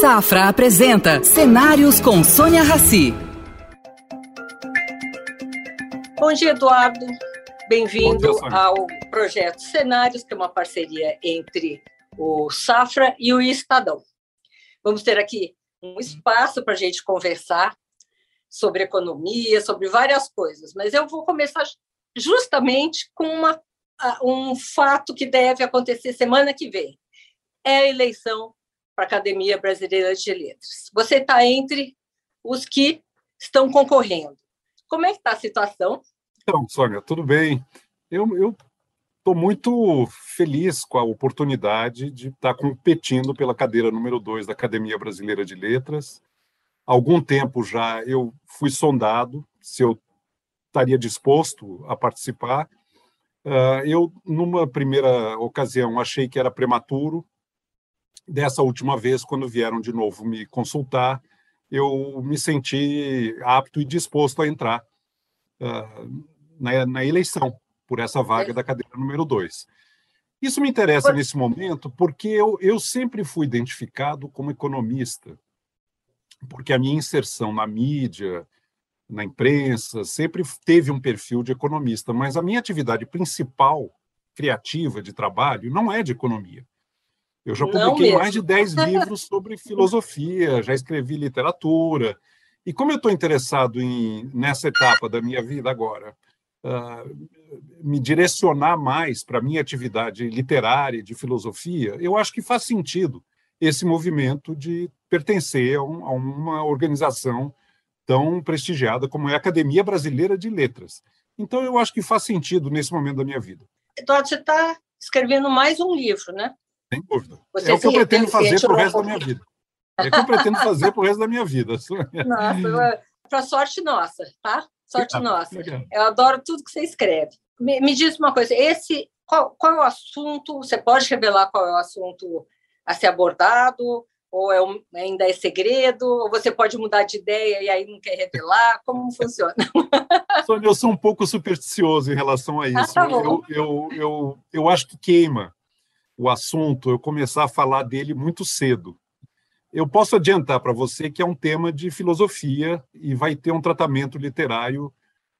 Safra apresenta Cenários com Sônia Rassi. Bom dia, Eduardo. Bem-vindo ao projeto Cenários, que é uma parceria entre o Safra e o Estadão. Vamos ter aqui um espaço para a gente conversar sobre economia, sobre várias coisas, mas eu vou começar justamente com uma, um fato que deve acontecer semana que vem. É a eleição para a Academia Brasileira de Letras. Você está entre os que estão concorrendo. Como é que está a situação? Então, Sônia, tudo bem. Eu estou muito feliz com a oportunidade de estar tá competindo pela cadeira número 2 da Academia Brasileira de Letras. Há algum tempo já eu fui sondado se eu estaria disposto a participar. Uh, eu, numa primeira ocasião, achei que era prematuro. Dessa última vez, quando vieram de novo me consultar, eu me senti apto e disposto a entrar uh, na, na, eleição por essa vaga da cadeira número dois. Isso me interessa nesse momento porque eu, eu sempre fui identificado como economista, porque a minha inserção na mídia, na imprensa, sempre teve um perfil de economista, mas a minha atividade principal, criativa, de trabalho, não é de economia. Eu já publiquei mais de 10 livros sobre filosofia, já escrevi literatura. E como eu estou interessado em, nessa etapa da minha vida agora, uh, me direcionar mais para a minha atividade literária, de filosofia, eu acho que faz sentido esse movimento de pertencer a, um, a uma organização tão prestigiada como é a Academia Brasileira de Letras. Então, eu acho que faz sentido nesse momento da minha vida. Eduardo, você está escrevendo mais um livro, né? Sem dúvida. Você é o que eu pretendo fazer para o resto da minha vida. É o que eu pretendo fazer para o resto da minha vida. Nossa, para sorte nossa, tá? Sorte ah, nossa. Legal. Eu adoro tudo que você escreve. Me, me diz uma coisa, esse qual, qual é o assunto? Você pode revelar qual é o assunto a ser abordado? ou é um, ainda é segredo, ou você pode mudar de ideia e aí não quer revelar? Como funciona? Sônia, eu sou um pouco supersticioso em relação a ah, isso. Ah, tá eu, eu, eu, eu acho que queima o assunto eu começar a falar dele muito cedo. Eu posso adiantar para você que é um tema de filosofia e vai ter um tratamento literário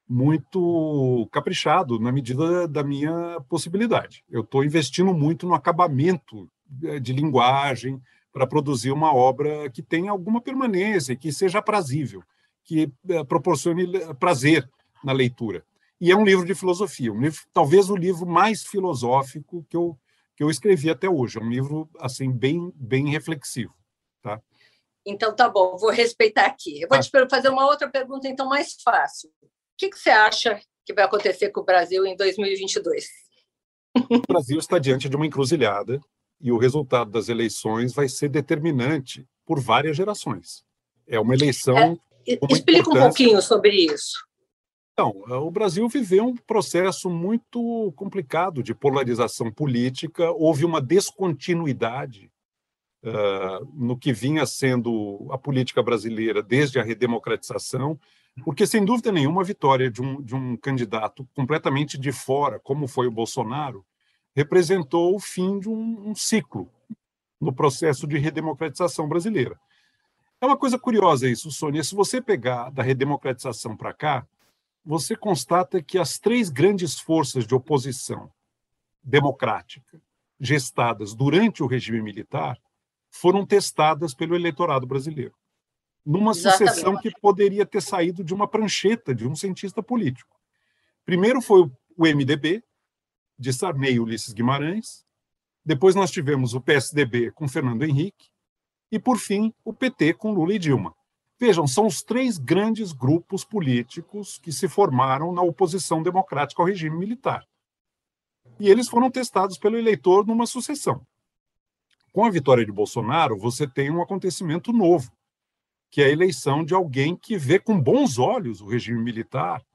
muito caprichado na medida da minha possibilidade. Eu estou investindo muito no acabamento eh, de linguagem, para produzir uma obra que tenha alguma permanência, que seja aprazível, que eh, proporcione prazer na leitura. E é um livro de filosofia, um livro, talvez o livro mais filosófico que eu, que eu escrevi até hoje. É um livro assim bem, bem reflexivo. Tá? Então, tá bom, vou respeitar aqui. Eu vou ah. te fazer uma outra pergunta, então, mais fácil. O que, que você acha que vai acontecer com o Brasil em 2022? O Brasil está diante de uma encruzilhada e o resultado das eleições vai ser determinante por várias gerações. É uma eleição. É, explica um pouquinho sobre isso. Então, o Brasil viveu um processo muito complicado de polarização política, houve uma descontinuidade uh, no que vinha sendo a política brasileira desde a redemocratização, porque, sem dúvida nenhuma, a vitória de um, de um candidato completamente de fora, como foi o Bolsonaro, representou o fim de um, um ciclo no processo de redemocratização brasileira. É uma coisa curiosa isso, Sônia. Se você pegar da redemocratização para cá, você constata que as três grandes forças de oposição democrática gestadas durante o regime militar foram testadas pelo eleitorado brasileiro. Numa Exatamente. sucessão que poderia ter saído de uma prancheta de um cientista político. Primeiro foi o MDB, de Sarney e Ulisses Guimarães. Depois nós tivemos o PSDB com Fernando Henrique. E, por fim, o PT com Lula e Dilma. Vejam, são os três grandes grupos políticos que se formaram na oposição democrática ao regime militar. E eles foram testados pelo eleitor numa sucessão. Com a vitória de Bolsonaro, você tem um acontecimento novo, que é a eleição de alguém que vê com bons olhos o regime militar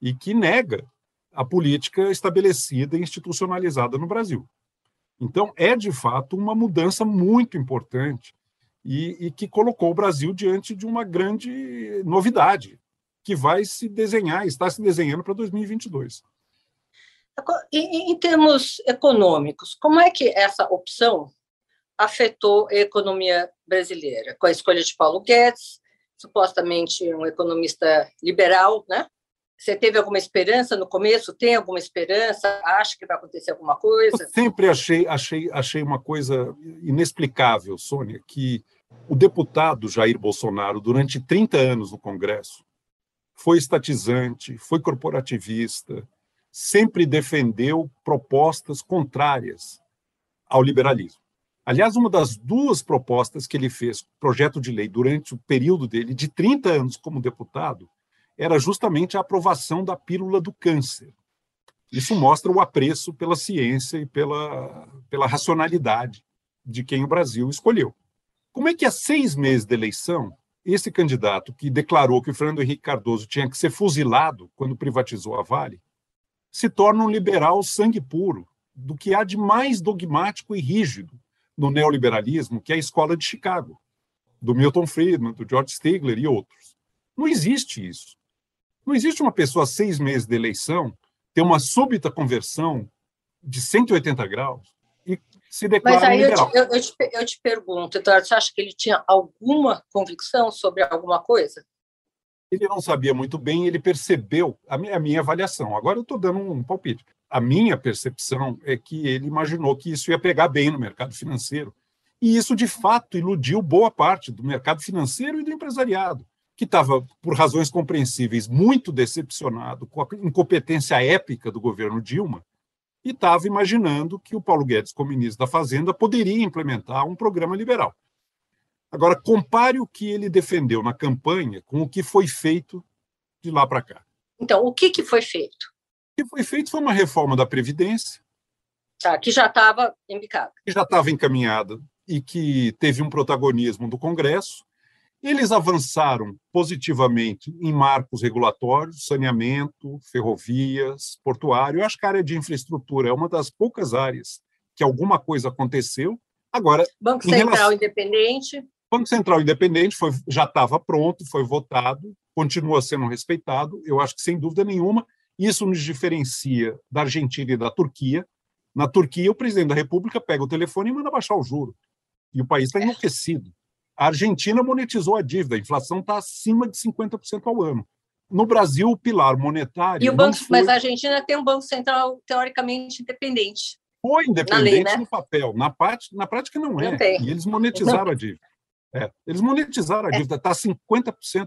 e que nega a política estabelecida e institucionalizada no Brasil. Então, é de fato uma mudança muito importante e, e, que colocou o Brasil diante de uma grande novidade que vai se desenhar, está se desenhando para 2022. Em, em termos econômicos, como é que essa opção afetou a economia brasileira? Com a escolha de Paulo Guedes, supostamente um economista liberal, né? Você teve alguma esperança no começo? Tem alguma esperança? Acha que vai acontecer alguma coisa? Eu sempre achei, achei, achei uma coisa inexplicável, Sônia, que o deputado Jair Bolsonaro, durante 30 anos no Congresso, foi estatizante, foi corporativista, sempre defendeu propostas contrárias ao liberalismo. Aliás, uma das duas propostas que ele fez, projeto de lei, durante o período dele, de 30 anos como deputado, era justamente a aprovação da pílula do câncer. Isso mostra o apreço pela ciência e pela, pela racionalidade de quem o Brasil escolheu. Como é que, há seis meses da eleição, esse candidato que declarou que o Fernando Henrique Cardoso tinha que ser fuzilado quando privatizou a Vale, se torna um liberal sangue puro, do que há de mais dogmático e rígido no neoliberalismo, que é a escola de Chicago, do Milton Friedman, do George Stigler e outros. Não existe isso. Não existe uma pessoa, seis meses de eleição, ter uma súbita conversão de 180 graus e se declara Mas aí liberal. Eu te, eu, eu, te, eu te pergunto, Eduardo, você acha que ele tinha alguma convicção sobre alguma coisa? Ele não sabia muito bem, ele percebeu a minha, a minha avaliação. Agora eu estou dando um palpite. A minha percepção é que ele imaginou que isso ia pegar bem no mercado financeiro. E isso, de fato, iludiu boa parte do mercado financeiro e do empresariado que estava, por razões compreensíveis, muito decepcionado com a incompetência épica do governo Dilma e estava imaginando que o Paulo Guedes, como ministro da Fazenda, poderia implementar um programa liberal. Agora, compare o que ele defendeu na campanha com o que foi feito de lá para cá. Então, o que, que foi feito? O que foi feito foi uma reforma da Previdência. Tá, que já estava embicada. Que já estava encaminhada e que teve um protagonismo do Congresso eles avançaram positivamente em marcos regulatórios, saneamento, ferrovias, portuário. Eu acho que a área de infraestrutura é uma das poucas áreas que alguma coisa aconteceu. Agora, Banco Central relação... Independente. Banco Central Independente foi, já estava pronto, foi votado, continua sendo respeitado. Eu acho que sem dúvida nenhuma isso nos diferencia da Argentina e da Turquia. Na Turquia, o presidente da República pega o telefone e manda baixar o juro. E o país está enlouquecido. A Argentina monetizou a dívida, a inflação está acima de 50% ao ano. No Brasil, o pilar monetário. E o banco, foi... Mas a Argentina tem um Banco Central teoricamente independente. Foi independente lei, né? no papel, na, parte, na prática não é. Não e eles monetizaram a dívida. É, eles monetizaram a é. dívida, está 50%,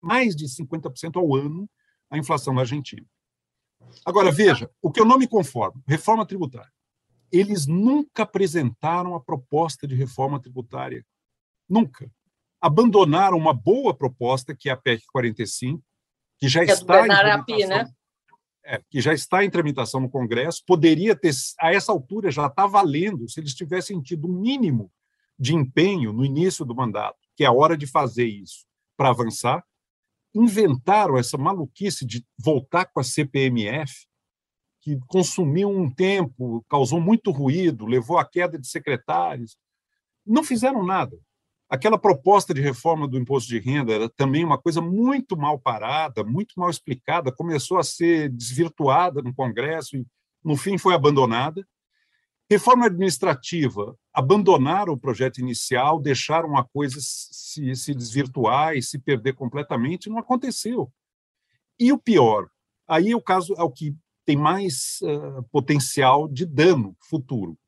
mais de 50% ao ano a inflação na Argentina. Agora, veja, o que eu não me conformo, reforma tributária. Eles nunca apresentaram a proposta de reforma tributária Nunca. Abandonaram uma boa proposta, que é a PEC 45, que já que é está é em tramitação, né? é, que já está em tramitação no Congresso, poderia ter, a essa altura, já está valendo, se eles tivessem tido um mínimo de empenho no início do mandato, que é a hora de fazer isso, para avançar, inventaram essa maluquice de voltar com a CPMF, que consumiu um tempo, causou muito ruído, levou à queda de secretários. Não fizeram nada. Aquela proposta de reforma do imposto de renda era também uma coisa muito mal parada, muito mal explicada, começou a ser desvirtuada no Congresso e, no fim, foi abandonada. Reforma administrativa, abandonaram o projeto inicial, deixaram a coisa se, se desvirtuar e se perder completamente, não aconteceu. E o pior, aí é o caso é o que tem mais uh, potencial de dano futuro.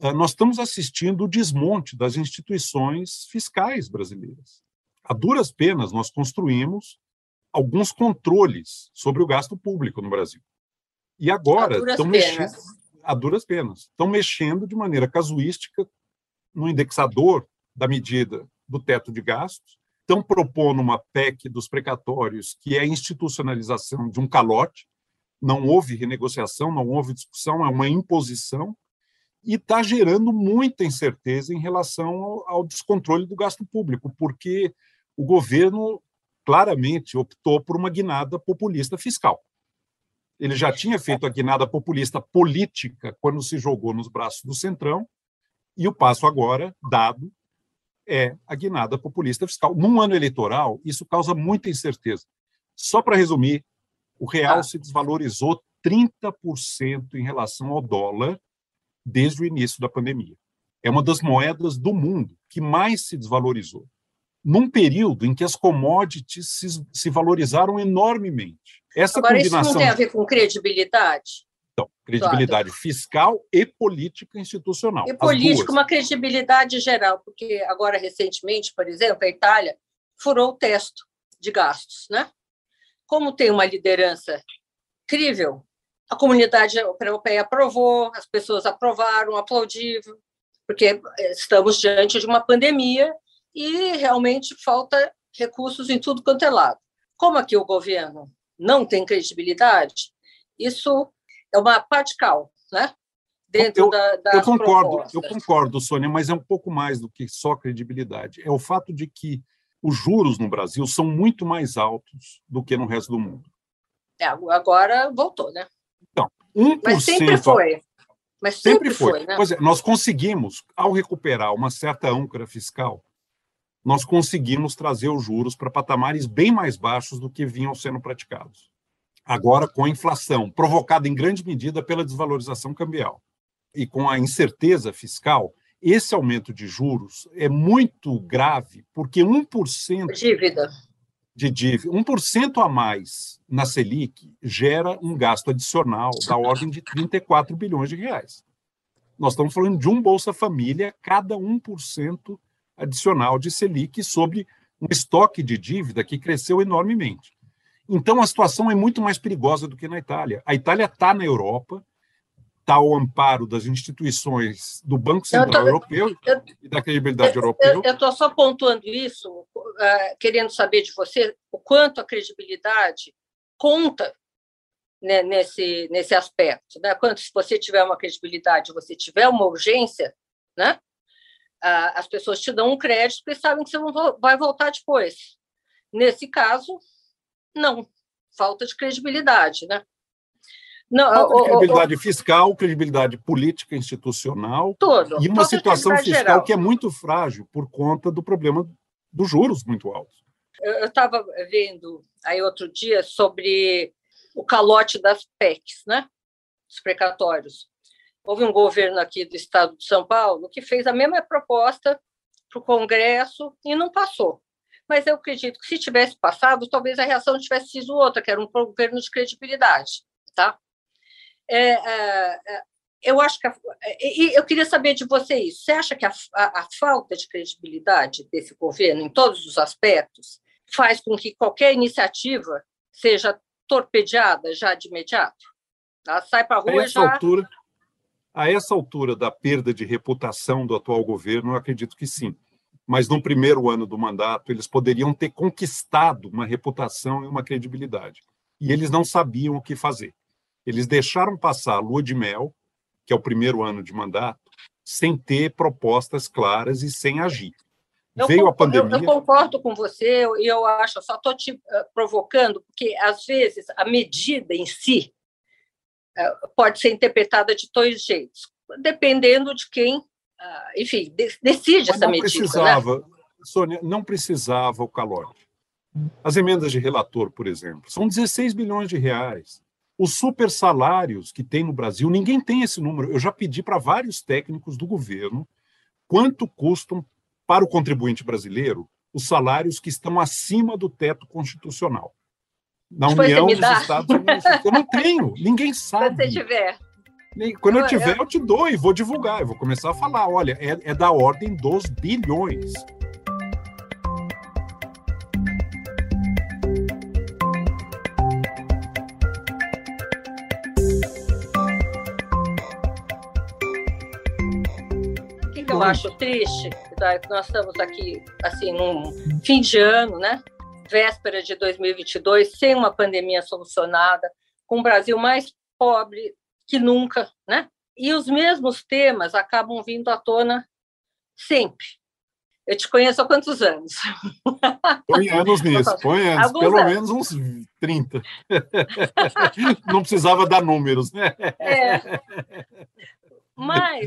Eh, nós estamos assistindo o desmonte das instituições fiscais brasileiras. A duras penas, nós construímos alguns controles sobre o gasto público no Brasil. E agora estão mexendo a duras penas, estão mexendo de maneira casuística no indexador da medida do teto de gastos, estão propondo uma PEC dos precatórios, que é a institucionalização de um calote. Não houve renegociação, não houve discussão, é uma imposição e está gerando muita incerteza em relação ao, descontrole do gasto público, porque o governo claramente optou por uma guinada populista fiscal. Ele já tinha feito a guinada populista política quando se jogou nos braços do Centrão, e o passo agora dado é a guinada populista fiscal. Num ano eleitoral, isso causa muita incerteza. Só para resumir, o real ah. se desvalorizou 30% em relação ao dólar desde o início da pandemia. é uma das moedas do mundo que mais se desvalorizou, num período em que as commodities se, se valorizaram enormemente. Essa Agora, combinação... isso não tem a ver com credibilidade? Então, credibilidade claro. fiscal e política institucional. E política, uma credibilidade geral, porque agora, recentemente, por exemplo, a Itália furou o teto de gastos. Né? Como tem uma liderança crível, a comunidade europeia aprovou, as pessoas aprovaram, aplaudiram, porque estamos diante de uma pandemia e realmente falta recursos em tudo quanto é lado. Como aqui o governo não tem credibilidade, isso é uma patical, né? Dentro eu, da, eu concordo, propostas. eu concordo, Sônia, mas é um pouco mais do que só credibilidade. É o fato de que os juros no Brasil são muito mais altos do que no resto do mundo. É, agora voltou, né? Então, 1%. Mas sempre foi. Mas sempre, sempre foi. foi né? Pois é, nós conseguimos, ao recuperar uma certa âncora fiscal, nós conseguimos trazer os juros para patamares bem mais baixos do que vinham sendo praticados. Agora, com a inflação provocada em grande medida pela desvalorização cambial e com a incerteza fiscal, esse aumento de juros é muito grave, porque 1% dívida. De dívida, 1% a mais na Selic gera um gasto adicional da ordem de 34 bilhões de reais. Nós estamos falando de um Bolsa Família, cada 1% adicional de Selic sobre um estoque de dívida que cresceu enormemente. Então, a situação é muito mais perigosa do que na Itália. A Itália está na Europa, está ao amparo das instituições do Banco Central tô, Europeu eu, e da credibilidade eu, europeia. Eu estou só pontuando isso, uh, querendo saber de você o quanto a credibilidade conta né, nesse, nesse aspecto. Né? Quanto se você tiver uma credibilidade, você tiver uma urgência, né? as pessoas te dão um crédito porque sabem que você não vai voltar depois. Nesse caso, não. Falta de credibilidade, né? Não, Falta de credibilidade o, o, fiscal, credibilidade política, institucional. Todo, e uma situação fiscal geral. que é muito frágil por conta do problema dos juros muito altos. Eu estava vendo aí outro dia sobre o calote das PECs, né? Os precatórios. Houve um governo aqui do estado de São Paulo que fez a mesma proposta para o Congresso e não passou. Mas eu acredito que se tivesse passado, talvez a reação tivesse sido outra, que era um governo de credibilidade, tá? É, é, é eu acho que a, eu queria saber de você isso. Você acha que a, a, a, falta de credibilidade desse governo, em todos os aspectos, faz com que qualquer iniciativa seja torpedeada já de imediato? Ela sai para a rua e já. Altura, a essa altura da perda de reputação do atual governo, eu acredito que sim. Mas no primeiro ano do mandato, eles poderiam ter conquistado uma reputação e uma credibilidade. E eles não sabiam o que fazer. Eles deixaram passar a lua de mel, que é o primeiro ano de mandato, sem ter propostas claras e sem agir. Eu Veio concordo, a pandemia. Eu, eu, concordo com você e eu, eu acho, só estou te uh, provocando, porque às vezes a medida em si é, pode ser interpretada de dois jeitos, dependendo de quem, ah, enfim, decide essa medida. Né? Precisava, né? Sônia, não precisava o calote. As emendas de relator, por exemplo, são 16 bilhões de reais. Os super salários que tem no Brasil, ninguém tem esse número. Eu já pedi para vários técnicos do governo quanto custam para o contribuinte brasileiro os salários que estão acima do teto constitucional na Depois União dos. Estados Unidos. Eu não tenho, ninguém sabe. Quando você tiver. Quando eu, eu tiver, eu... eu... te dou e vou divulgar. Eu vou começar a falar: olha, é, é da ordem dos bilhões. Eu acho triste? Nós estamos aqui, assim, num fim de ano, né? véspera de 2022, sem uma pandemia solucionada, com o Brasil mais pobre que nunca, né? E os mesmos temas acabam vindo à tona sempre. Eu te conheço há quantos anos? Põe anos nisso, põe anos, Alguns pelo anos. menos uns 30. Não precisava dar números, né? É. Mas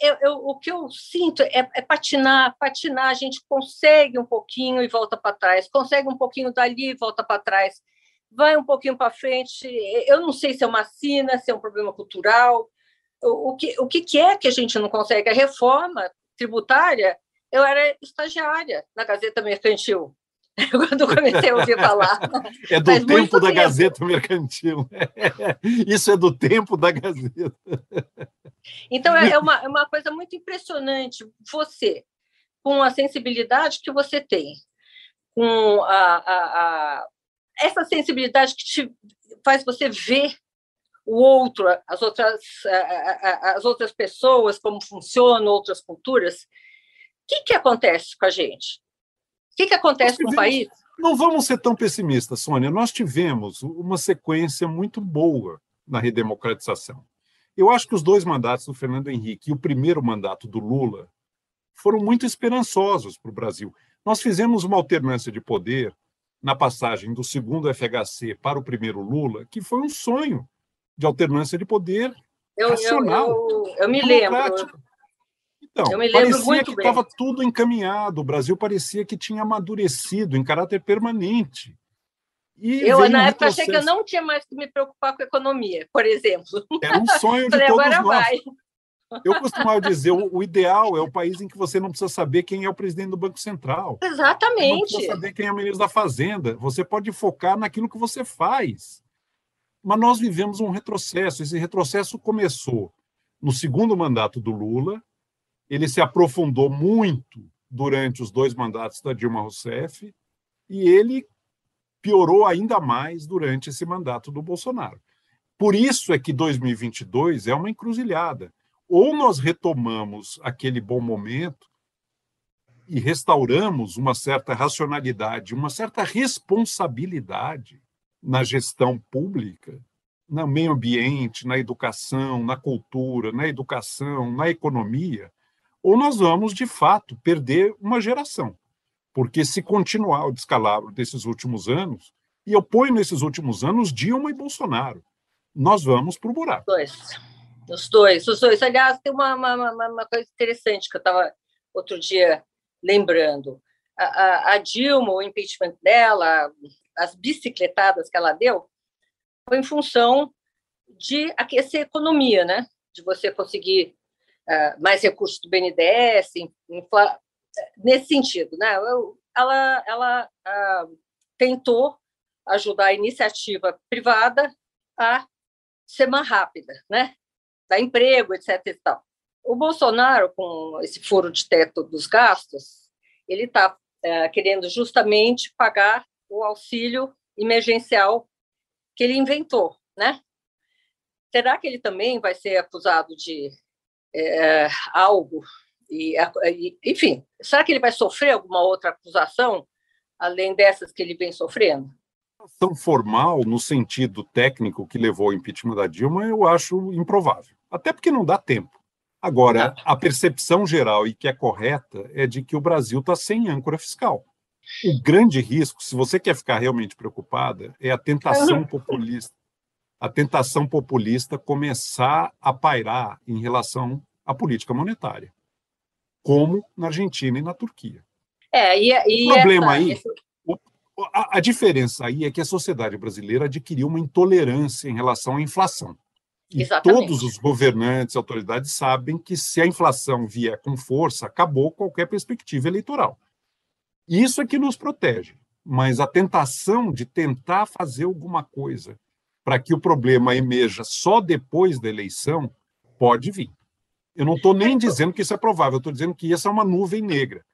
eu, eu, o que eu sinto é, é, patinar, patinar. A gente consegue um pouquinho e volta para trás, consegue um pouquinho dali e volta para trás, vai um pouquinho para frente. Eu não sei se é uma sina, se é um problema cultural, o, o, que, o que é que a gente não consegue? A reforma tributária, eu era estagiária na Gazeta Mercantil, quando comecei a ouvir falar. É do tempo da tempo. Gazeta Mercantil. Isso é do tempo da Gazeta. Então, é, é uma, é uma coisa muito impressionante. Você, com a sensibilidade que você tem, com a, a, a essa sensibilidade que te faz você ver o outro, as outras, as outras pessoas, como funcionam outras culturas, o que, que acontece com a gente? O que, que acontece com o país? Não vamos ser tão pessimistas, Sônia. Nós tivemos uma sequência muito boa na redemocratização. Eu acho que os dois mandatos do Fernando Henrique e o primeiro mandato do Lula foram muito esperançosos para o Brasil. Nós fizemos uma alternância de poder na passagem do segundo FHC para o primeiro Lula, que foi um sonho de alternância de poder eu, racional. Eu, eu, eu me lembro. Então, eu me lembro parecia que estava tudo encaminhado, o Brasil parecia que tinha amadurecido em caráter permanente. E eu, na época, achei que eu não tinha mais que me preocupar com a economia, por exemplo. Era um sonho de Falei, todos nós. Vai. Eu costumava dizer, o, o, ideal é o país em que você não precisa saber quem é o presidente do Banco Central. Exatamente. Você não precisa saber quem é o ministro da Fazenda. Você pode focar naquilo que você faz. Mas nós vivemos um retrocesso. Esse retrocesso começou no segundo mandato do Lula, ele se aprofundou muito durante os dois mandatos da Dilma Rousseff e ele piorou ainda mais durante esse mandato do Bolsonaro. Por isso é que 2022 é uma encruzilhada. Ou nós retomamos aquele bom momento e restauramos uma certa racionalidade, uma certa responsabilidade na gestão pública, no meio ambiente, na educação, na cultura, na educação, na economia, ou nós vamos, de fato, perder uma geração. Porque se continuar o descalabro desses últimos anos, e eu ponho nesses últimos anos Dilma e Bolsonaro, nós vamos para o buraco. Dois. Os dois, os dois. Aliás, tem uma, uma, uma coisa interessante que eu estava outro dia lembrando. A, a, a Dilma, o impeachment dela, as bicicletadas que ela deu, foi em função de aquecer a economia, né? De você conseguir uh, mais recursos do BNDES, infla... nesse sentido, né? Ela, ela uh, tentou ajudar a iniciativa privada a ser mais rápida, né? Dar emprego, etc. E tal. O Bolsonaro, com esse furo de teto dos gastos, ele está uh, eh, querendo justamente pagar o auxílio emergencial que ele inventou, né? Será que ele também vai ser acusado de é, algo? E, enfim, será que ele vai sofrer alguma outra acusação além dessas que ele vem sofrendo? Tão formal no sentido técnico que levou ao impeachment da Dilma, eu acho improvável. Até porque não dá tempo. Agora, a percepção geral e que é correta é de que o Brasil está sem âncora fiscal. O grande risco, se você quer ficar realmente preocupada, é a tentação populista. A tentação populista começar a pairar em relação à política monetária, como na Argentina e na Turquia. É, e, e o problema essa, aí, esse... a, a diferença aí é que a sociedade brasileira adquiriu uma intolerância em relação à inflação. E Exatamente. todos os governantes e autoridades sabem que se a inflação vier com força, acabou qualquer perspectiva eleitoral. Isso é que nos protege. Mas a tentação de tentar fazer alguma coisa para que o problema emerja só depois da eleição pode vir. Eu não estou nem dizendo que isso é provável, eu estou dizendo que essa é uma nuvem negra.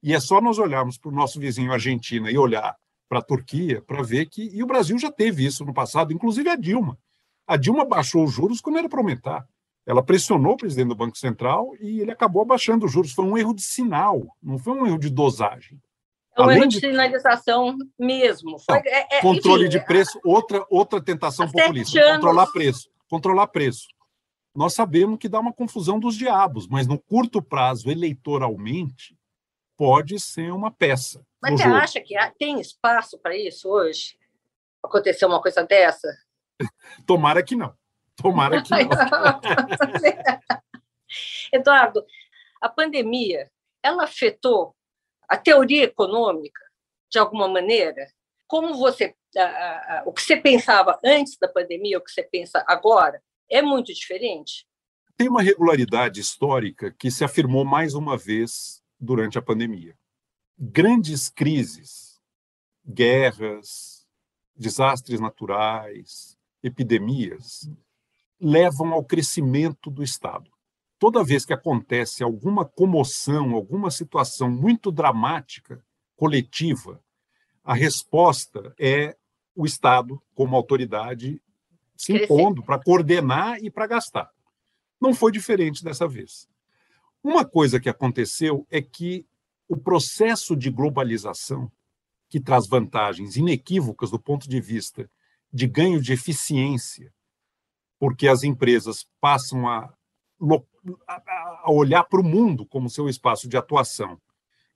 E é só nós olharmos para o nosso vizinho Argentina e olhar para a Turquia para ver que. E o Brasil já teve isso no passado, inclusive a Dilma. A Dilma baixou os juros quando era para aumentar. Ela pressionou o presidente do Banco Central e ele acabou abaixando os juros. Foi um erro de sinal, não foi um erro de dosagem. É um erro de sinalização mesmo. Foi, é, é, controle enfim, de preço, outra, outra tentação populista. Anos... Controlar preço. Controlar preço. Nós sabemos que dá uma confusão dos diabos, mas no curto prazo, eleitoralmente, pode ser uma peça. Mas você jogo. acha que tem espaço para isso hoje? Acontecer uma coisa dessa? Tomara que não. Tomara que não. Eduardo, a pandemia, ela afetou a teoria econômica, de alguma maneira, como você, a, a, o que você pensava antes da pandemia, o que você pensa agora, é muito diferente? tem uma regularidade histórica que se afirmou mais uma vez durante a pandemia. Grandes crises, guerras, desastres naturais, epidemias, levam ao crescimento do Estado. Toda vez que acontece alguma comoção, alguma situação muito dramática, coletiva, a resposta é o Estado, como autoridade, se impondo para coordenar e para gastar. Não foi diferente dessa vez. Uma coisa que aconteceu é que o processo de globalização, que traz vantagens inequívocas do ponto de vista de ganho de eficiência, porque as empresas passam a, a olhar para o mundo como seu espaço de atuação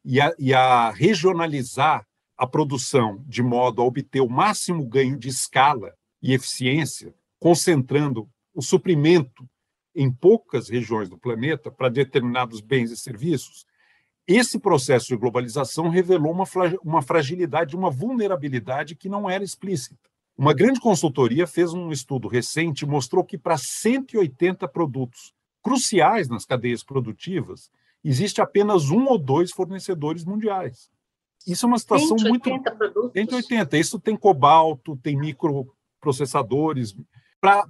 e a, e a regionalizar a produção de modo a obter o máximo ganho de escala e eficiência, concentrando o suprimento em poucas regiões do planeta para determinados bens e serviços, esse processo de globalização revelou uma, uma fragilidade, uma vulnerabilidade que não era explícita. Uma grande consultoria fez um estudo recente e mostrou que para 180 produtos cruciais nas cadeias produtivas, existe apenas um ou dois fornecedores mundiais. Isso é uma situação 180 muito. Produtos. 180. Isso tem cobalto, tem microprocessadores.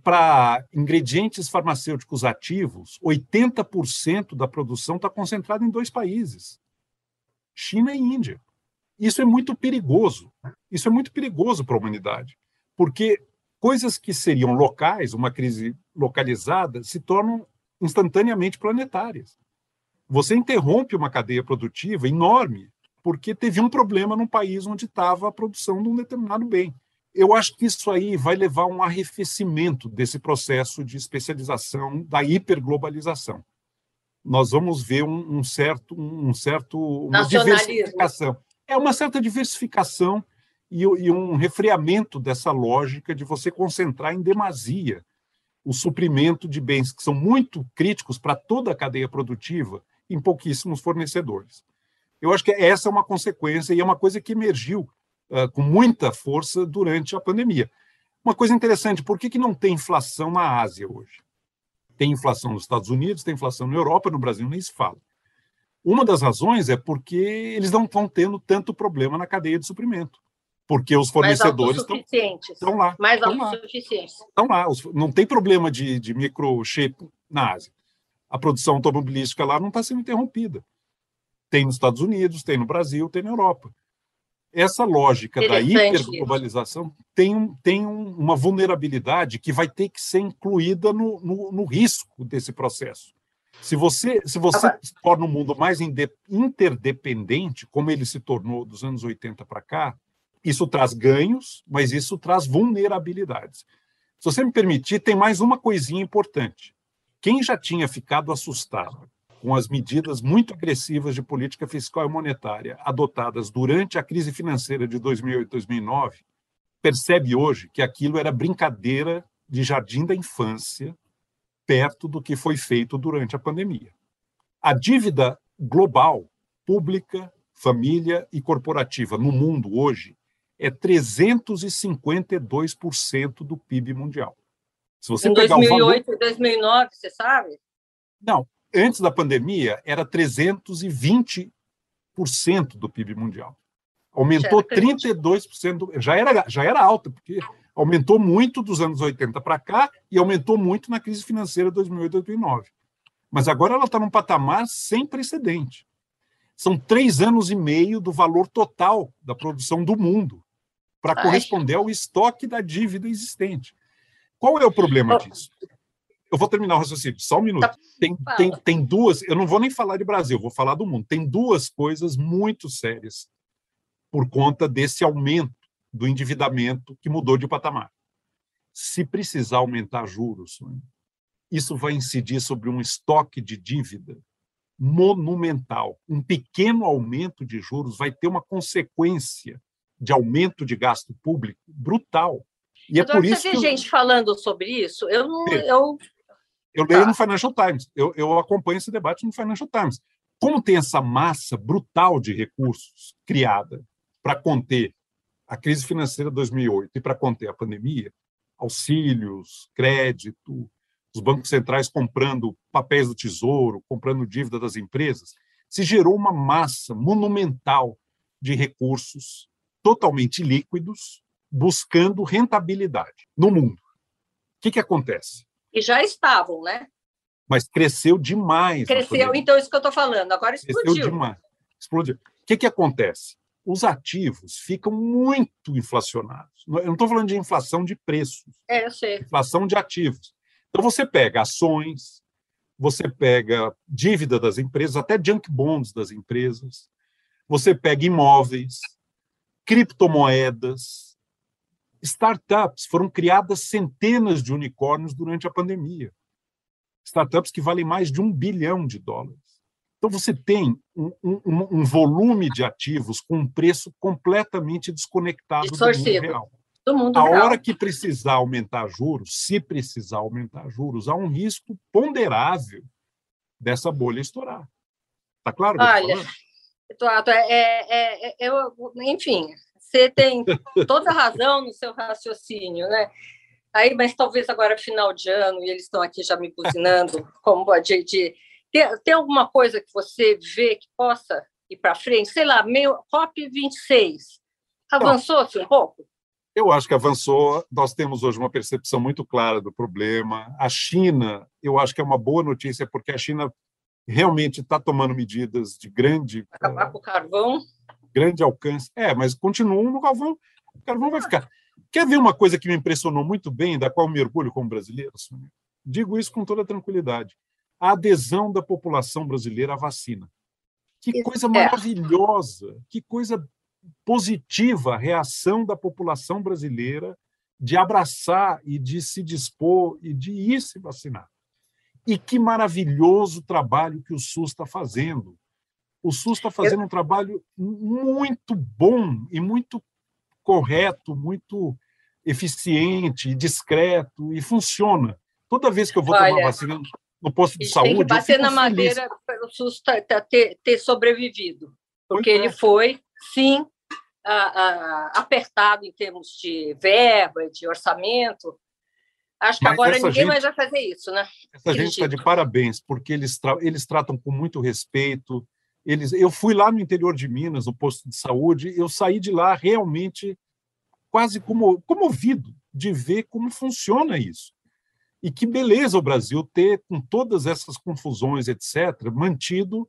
Para ingredientes farmacêuticos ativos, 80% da produção está concentrada em dois países: China e Índia. Isso é muito perigoso. Isso é muito perigoso para a humanidade, porque coisas que seriam locais, uma crise localizada, se tornam instantaneamente planetárias. Você interrompe uma cadeia produtiva enorme porque teve um problema num país onde estava a produção de um determinado bem. Eu acho que isso aí vai levar a um arrefecimento desse processo de especialização da hiperglobalização. Nós vamos ver um, um certo, um certo, uma diversificação. É uma certa diversificação e, e um refreamento dessa lógica de você concentrar em demasia o suprimento de bens que são muito críticos para toda a cadeia produtiva em pouquíssimos fornecedores. Eu acho que essa é uma consequência e é uma coisa que emergiu uh, com muita força durante a pandemia. Uma coisa interessante, por que, que não tem inflação na Ásia hoje? Tem inflação nos Estados Unidos, tem inflação na Europa, no Brasil nem se fala. Uma das razões é porque eles não estão tendo tanto problema na cadeia de suprimento. Porque os fornecedores estão, estão lá. Mais autossuficientes. Estão lá. Não tem problema de, de microchip na Ásia. A produção automobilística lá não está sendo interrompida. Tem nos Estados Unidos, tem no Brasil, tem na Europa. Essa lógica da hiperglobalização tem, tem uma vulnerabilidade que vai ter que ser incluída no, no, no risco desse processo. Se você, se você se torna um mundo mais interdependente, como ele se tornou dos anos 80 para cá, isso traz ganhos, mas isso traz vulnerabilidades. Se você me permitir, tem mais uma coisinha importante. Quem já tinha ficado assustado com as medidas muito agressivas de política fiscal e monetária adotadas durante a crise financeira de 2008 e 2009, percebe hoje que aquilo era brincadeira de jardim da infância perto do que foi feito durante a pandemia. A dívida global, pública, família e corporativa no mundo hoje é 352% do PIB mundial. Se você em pegar 2008 e valor... 2009, você sabe? Não, antes da pandemia, era 320% do PIB mundial. Aumentou 32%, já era, já era alta, porque aumentou muito dos anos 80 para cá e aumentou muito na crise financeira de 2008 2009. Mas agora ela está num patamar sem precedente. São três anos e meio do valor total da produção do mundo para corresponder ao estoque da dívida existente. Qual é o problema disso? Eu vou terminar o raciocínio, só um minuto. Tá. Tem, tem, tem duas, eu não vou nem falar de Brasil, vou falar do mundo. Tem duas coisas muito sérias por conta desse aumento do endividamento que mudou de patamar. Se precisar aumentar juros, né, isso vai incidir sobre um estoque de dívida monumental. Um pequeno aumento de juros vai ter uma consequência de aumento de gasto público brutal. E é por isso você vê que gente falando sobre isso. Eu não, eu eu leio tá. no Financial Times, eu, eu acompanho esse debate no Financial Times. Como tem essa massa brutal de recursos criada para conter a crise financeira de 2008 e para conter a pandemia, auxílios, crédito, os bancos centrais comprando papéis do tesouro, comprando dívida das empresas, se gerou uma massa monumental de recursos totalmente líquidos buscando rentabilidade no mundo. O que, que acontece? E já estavam, né? Mas cresceu demais. Cresceu, então, isso que eu estou falando. Agora explodiu. Cresceu demais. Explodiu. O que, que acontece? Os ativos ficam muito inflacionados. Eu não estou falando de inflação de preços. É, eu sei. Inflação de ativos. Então, você pega ações, você pega dívida das empresas, até junk bonds das empresas, você pega imóveis, criptomoedas, startups. Foram criadas centenas de unicórnios durante a pandemia. Startups que valem mais de um bilhão de dólares. Então, você tem um, um, um volume de ativos com um preço completamente desconectado do mundo real. Do mundo a real. hora que precisar aumentar juros, se precisar aumentar juros, há um risco ponderável dessa bolha estourar. Está claro? Olha, Eduardo, é, é, é, eu, enfim, você tem toda a razão no seu raciocínio, né? Aí, mas talvez agora é final de ano e eles estão aqui já me buzinando, como de, de tem, tem alguma coisa que você vê que possa ir para frente? Sei lá, meio COP 26 avançou-se um pouco? Eu acho que avançou. Nós temos hoje uma percepção muito clara do problema. A China, eu acho que é uma boa notícia, porque a China realmente está tomando medidas de grande. Acabar com o carvão. Grande alcance. É, mas continuam no carvão. O carvão vai ficar. Quer ver uma coisa que me impressionou muito bem, da qual me orgulho como brasileiro? Digo isso com toda tranquilidade. A adesão da população brasileira à vacina. Que coisa maravilhosa, que coisa positiva a reação da população brasileira de abraçar e de se dispor e de ir se vacinar. E que maravilhoso trabalho que o SUS está fazendo. O SUS está fazendo um trabalho muito bom e muito correto, muito eficiente, discreto e funciona. Toda vez que eu vou Olha, tomar vacina no posto de saúde. Tem que bater na madeira para o SUS tá, tá, ter, ter, sobrevivido, porque ele foi, sim, apertado em termos de verba, de orçamento. Acho que Mas agora ninguém gente, mais vai fazer isso, né? Essa gente está de parabéns, porque eles, tra eles tratam com muito respeito. Eles, eu fui lá no interior de Minas, no posto de saúde, eu saí de lá realmente quase como, comovido de ver como funciona isso. E que beleza o Brasil ter, com todas essas confusões, etc., mantido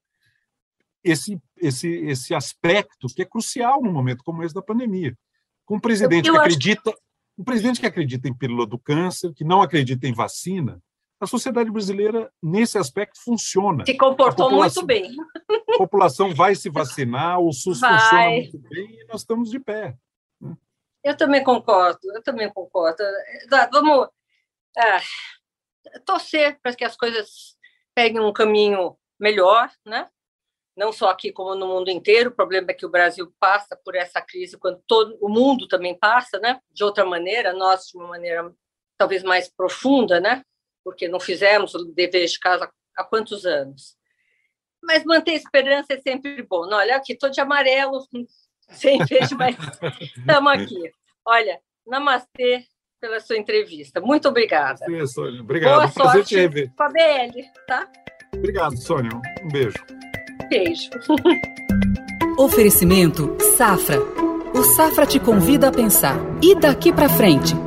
esse, esse, esse aspecto que é crucial no momento como esse da pandemia. Com um presidente que acredita, um presidente que acredita em pílula do câncer, que não acredita em vacina, a sociedade brasileira, nesse aspecto, funciona. Se comportou muito bem. A população vai se vacinar, o SUS vai. funciona muito bem e nós estamos de pé. Eu também concordo, eu também concordo. Vamos ah, torcer para que as coisas peguem um caminho melhor, né? não só aqui como no mundo inteiro. O problema é que o Brasil passa por essa crise quando todo o mundo também passa, né? De outra maneira, nós de uma maneira talvez mais profunda, né? Porque não fizemos o dever de casa há quantos anos. Mas manter esperança é sempre bom. Não, olha aqui, estou de amarelo, sem vejo, mas estamos aqui. Olha, namastê pela sua entrevista. Muito obrigada. Sim, Sônia. Obrigado. Boa sorte com a BL, tá? Obrigado, Sônia. Um beijo. Beijo. Oferecimento Safra. O Safra te convida a pensar. E daqui para frente?